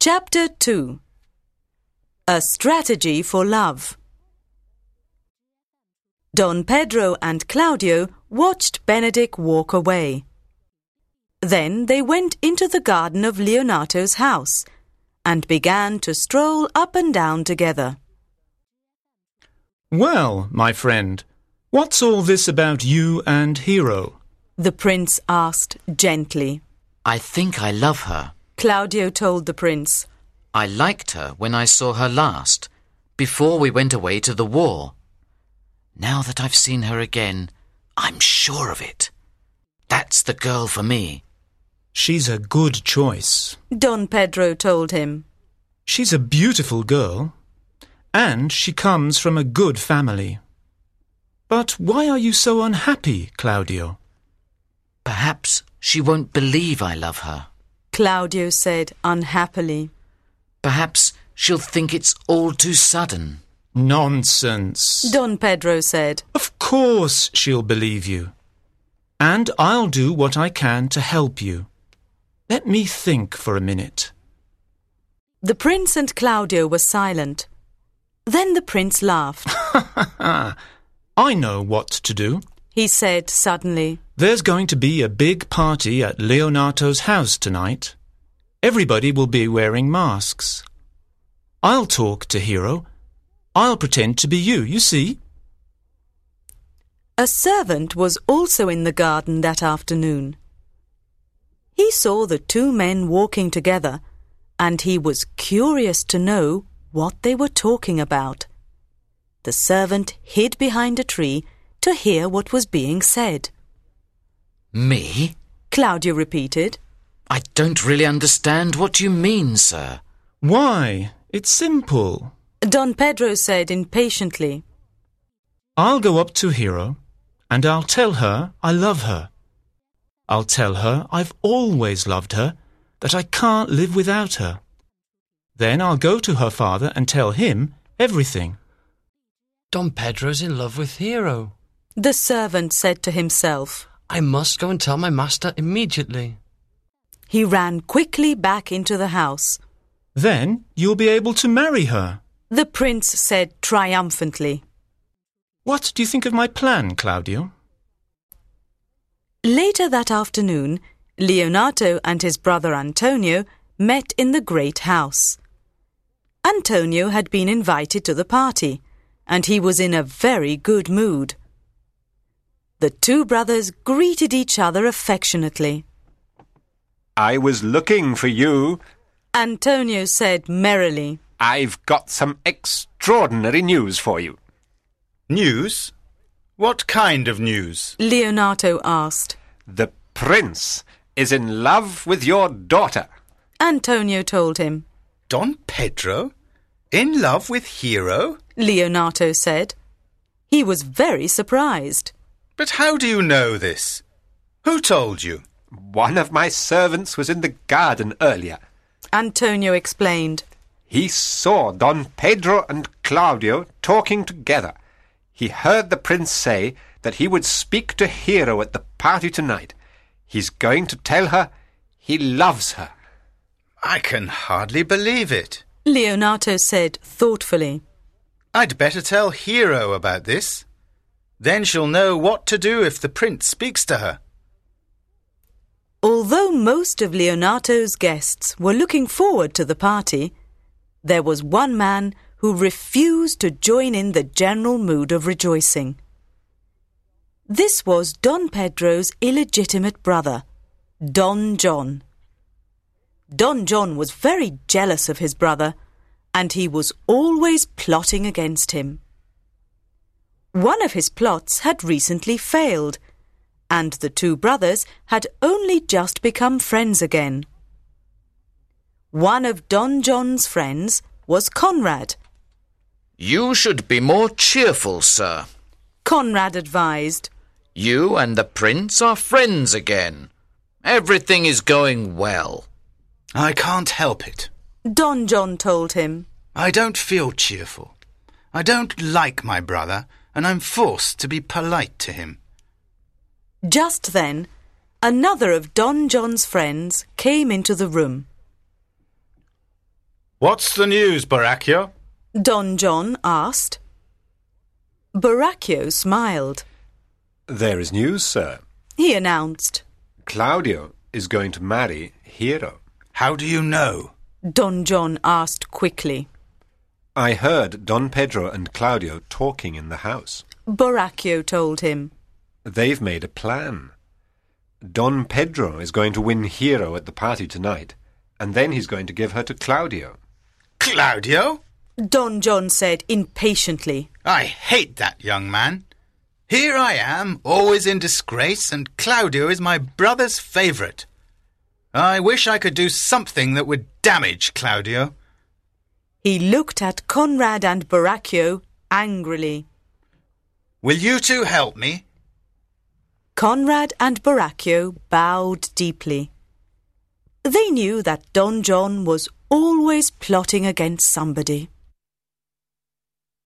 Chapter 2 A Strategy for Love Don Pedro and Claudio watched Benedick walk away. Then they went into the garden of Leonato's house and began to stroll up and down together. Well, my friend, what's all this about you and Hero? The prince asked gently. I think I love her. Claudio told the prince. I liked her when I saw her last, before we went away to the war. Now that I've seen her again, I'm sure of it. That's the girl for me. She's a good choice. Don Pedro told him. She's a beautiful girl, and she comes from a good family. But why are you so unhappy, Claudio? Perhaps she won't believe I love her. Claudio said unhappily. Perhaps she'll think it's all too sudden. Nonsense. Don Pedro said. Of course she'll believe you. And I'll do what I can to help you. Let me think for a minute. The prince and Claudio were silent. Then the prince laughed. I know what to do. He said suddenly. There's going to be a big party at Leonato's house tonight. Everybody will be wearing masks. I'll talk to Hero. I'll pretend to be you, you see. A servant was also in the garden that afternoon. He saw the two men walking together, and he was curious to know what they were talking about. The servant hid behind a tree to hear what was being said. Me? Claudio repeated. I don't really understand what you mean, sir. Why? It's simple. Don Pedro said impatiently. I'll go up to Hero and I'll tell her I love her. I'll tell her I've always loved her, that I can't live without her. Then I'll go to her father and tell him everything. Don Pedro's in love with Hero. The servant said to himself. I must go and tell my master immediately. He ran quickly back into the house. Then you'll be able to marry her. The prince said triumphantly. What do you think of my plan, Claudio? Later that afternoon, Leonato and his brother Antonio met in the great house. Antonio had been invited to the party, and he was in a very good mood. The two brothers greeted each other affectionately. I was looking for you. Antonio said merrily. I've got some extraordinary news for you. News? What kind of news? Leonato asked. The prince is in love with your daughter. Antonio told him. Don Pedro? In love with Hero? Leonato said. He was very surprised. But how do you know this? Who told you? One of my servants was in the garden earlier. Antonio explained. He saw Don Pedro and Claudio talking together. He heard the prince say that he would speak to Hero at the party tonight. He's going to tell her he loves her. I can hardly believe it. Leonato said thoughtfully. I'd better tell Hero about this. Then she'll know what to do if the prince speaks to her. Although most of Leonato's guests were looking forward to the party, there was one man who refused to join in the general mood of rejoicing. This was Don Pedro's illegitimate brother, Don John. Don John was very jealous of his brother, and he was always plotting against him. One of his plots had recently failed, and the two brothers had only just become friends again. One of Don John's friends was Conrad. You should be more cheerful, sir. Conrad advised. You and the prince are friends again. Everything is going well. I can't help it. Don John told him. I don't feel cheerful. I don't like my brother, and I'm forced to be polite to him. Just then, another of Don John's friends came into the room. What's the news, Borachio? Don John asked. Borachio smiled. There is news, sir. He announced. Claudio is going to marry Hero. How do you know? Don John asked quickly. I heard Don Pedro and Claudio talking in the house. Borachio told him. They've made a plan. Don Pedro is going to win Hero at the party tonight, and then he's going to give her to Claudio. Claudio? Don John said impatiently. I hate that young man. Here I am, always in disgrace, and Claudio is my brother's favourite. I wish I could do something that would damage Claudio. He looked at Conrad and Borachio angrily. Will you two help me? Conrad and Borachio bowed deeply. They knew that Don John was always plotting against somebody.